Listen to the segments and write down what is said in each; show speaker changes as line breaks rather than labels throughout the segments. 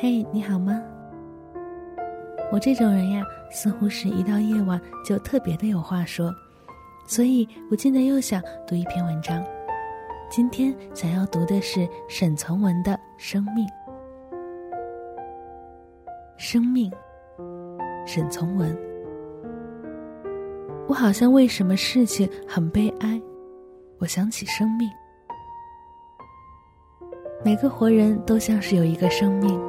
嘿，你好吗？我这种人呀，似乎是一到夜晚就特别的有话说，所以我现在又想读一篇文章。今天想要读的是沈从文的《生命》。生命，沈从文。我好像为什么事情很悲哀，我想起生命。每个活人都像是有一个生命，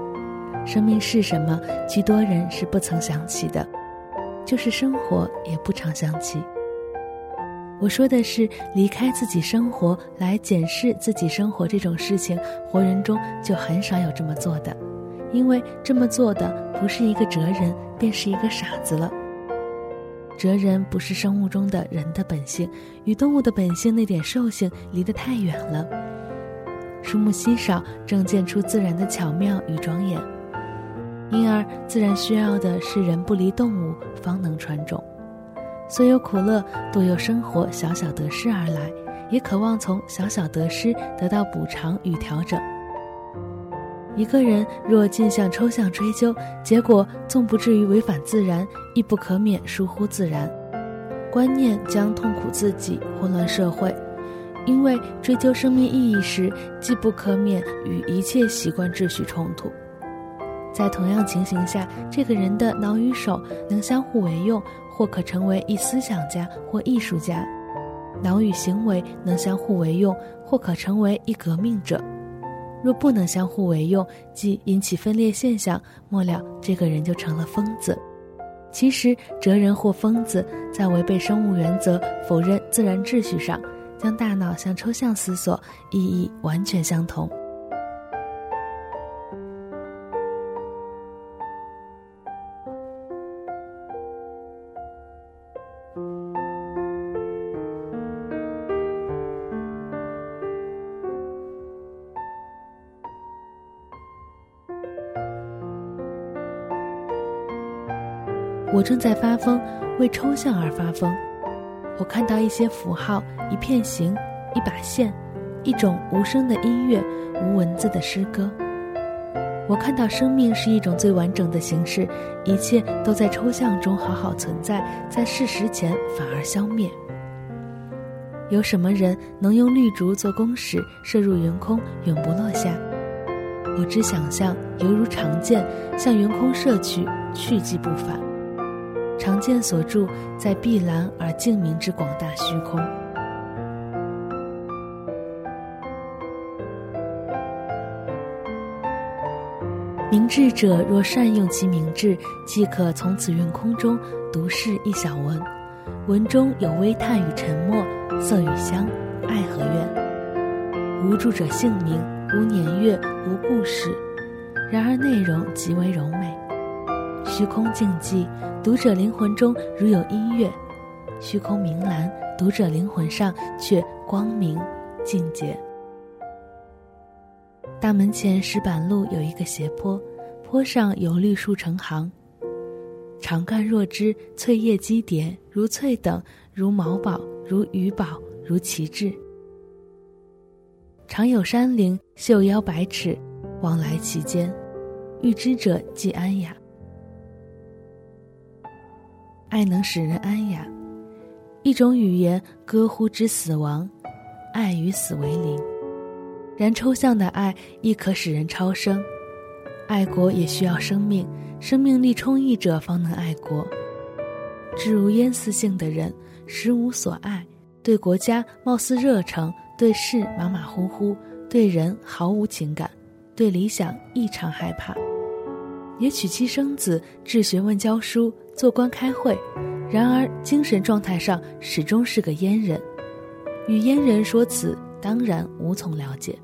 生命是什么？许多人是不曾想起的，就是生活也不常想起。我说的是离开自己生活来检视自己生活这种事情，活人中就很少有这么做的，因为这么做的不是一个哲人，便是一个傻子了。哲人不是生物中的人的本性，与动物的本性那点兽性离得太远了。树木稀少，正见出自然的巧妙与庄严。因而，自然需要的是人不离动物，方能传种。所有苦乐，都由生活小小得失而来，也渴望从小小得失得到补偿与调整。一个人若尽向抽象追究，结果纵不至于违反自然，亦不可免疏忽自然。观念将痛苦自己，混乱社会。因为追究生命意义时，既不可免与一切习惯秩序冲突。在同样情形下，这个人的脑与手能相互为用，或可成为一思想家或艺术家；脑与行为能相互为用，或可成为一革命者。若不能相互为用，即引起分裂现象，末了这个人就成了疯子。其实，哲人或疯子在违背生物原则、否认自然秩序上。将大脑向抽象思索，意义完全相同。我正在发疯，为抽象而发疯。我看到一些符号，一片形，一把线，一种无声的音乐，无文字的诗歌。我看到生命是一种最完整的形式，一切都在抽象中好好存在，在事实前反而消灭。有什么人能用绿竹做弓矢，射入云空，永不落下？我只想象，犹如长箭，向云空射去，去即不返。长剑所著，在碧蓝而静明之广大虚空。明智者若善用其明智，即可从此云空中独视一小文，文中有微叹与沉默，色与香，爱和怨。无著者姓名，无年月，无故事，然而内容极为柔美。虚空静寂，读者灵魂中如有音乐；虚空明蓝，读者灵魂上却光明净洁。大门前石板路有一个斜坡，坡上有绿树成行，长干若枝，翠叶积叠，如翠等，如毛宝，如鱼宝，如旗帜。常有山林，秀腰百尺，往来其间，遇之者即安雅。爱能使人安雅，一种语言歌呼之死亡，爱与死为邻。然抽象的爱亦可使人超生，爱国也需要生命，生命力充溢者方能爱国。至如烟似性的人，实无所爱，对国家貌似热诚，对事马马虎虎，对人毫无情感，对理想异常害怕。也娶妻生子，治学问教书，做官开会，然而精神状态上始终是个阉人。与阉人说辞，当然无从了解。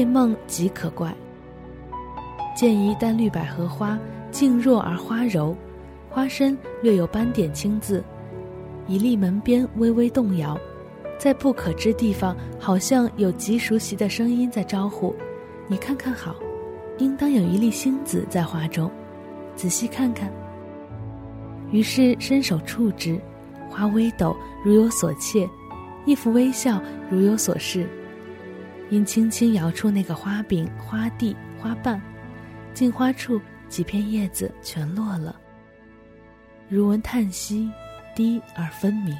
夜梦极可怪。见一淡绿百合花，静若而花柔，花身略有斑点青渍，一立门边微微动摇，在不可知地方，好像有极熟悉的声音在招呼：“你看看好，应当有一粒星子在花中，仔细看看。”于是伸手触之，花微抖，如有所切；一幅微笑，如有所示。因轻轻摇出那个花柄、花蒂、花瓣，进花处几片叶子全落了，如闻叹息，低而分明。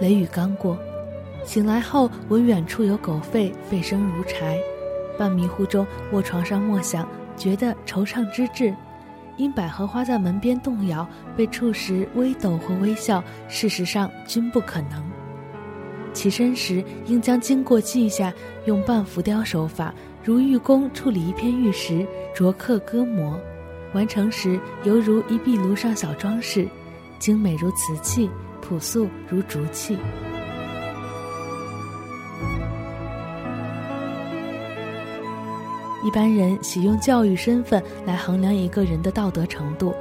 雷雨刚过，醒来后闻远处有狗吠，吠声如柴。半迷糊中卧床上默想，觉得惆怅之至。因百合花在门边动摇，被触时微抖或微笑，事实上均不可能。起身时应将经过记下，用半浮雕手法，如玉工处理一片玉石，琢刻割磨，完成时犹如一壁炉上小装饰，精美如瓷器。朴素如竹器。一般人喜用教育身份来衡量一个人的道德程度，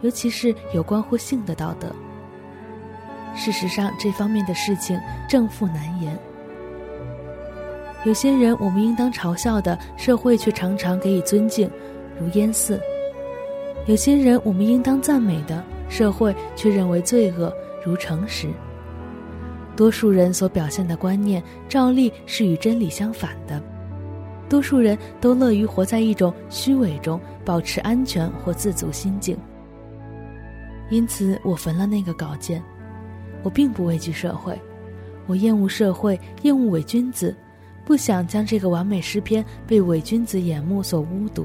尤其是有关乎性的道德。事实上，这方面的事情正负难言。有些人我们应当嘲笑的，社会却常常给予尊敬，如烟似；有些人我们应当赞美的，社会却认为罪恶。如诚实，多数人所表现的观念，照例是与真理相反的。多数人都乐于活在一种虚伪中，保持安全或自足心境。因此，我焚了那个稿件。我并不畏惧社会，我厌恶社会，厌恶伪君子，不想将这个完美诗篇被伪君子眼目所污渎。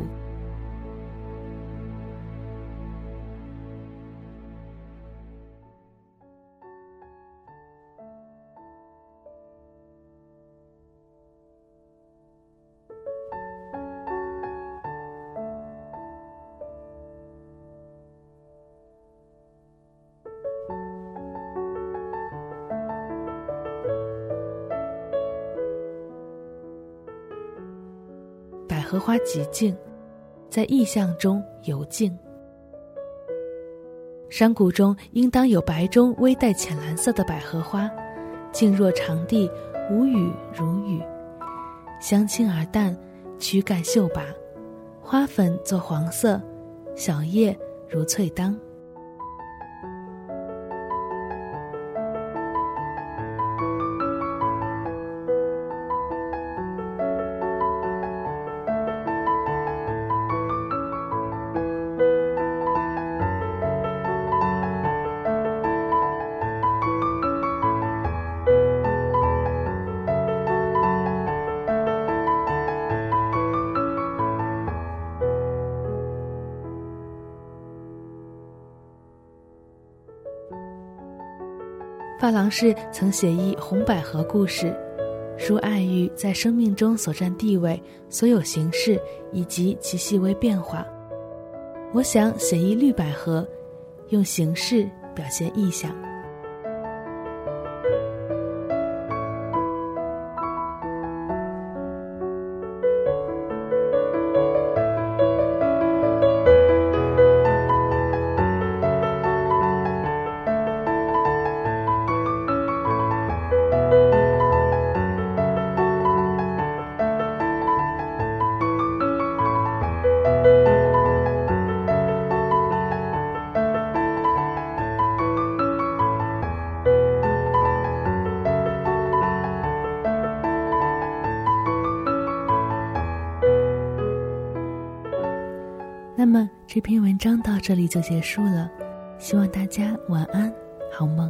荷花极静，在意象中游静。山谷中应当有白中微带浅蓝色的百合花，静若长地，无语如雨，香清而淡，躯干秀拔，花粉作黄色，小叶如翠当。发廊士曾写意红百合故事，抒爱欲在生命中所占地位、所有形式以及其细微变化。我想写意绿百合，用形式表现意象。这篇文章到这里就结束了，希望大家晚安，好梦。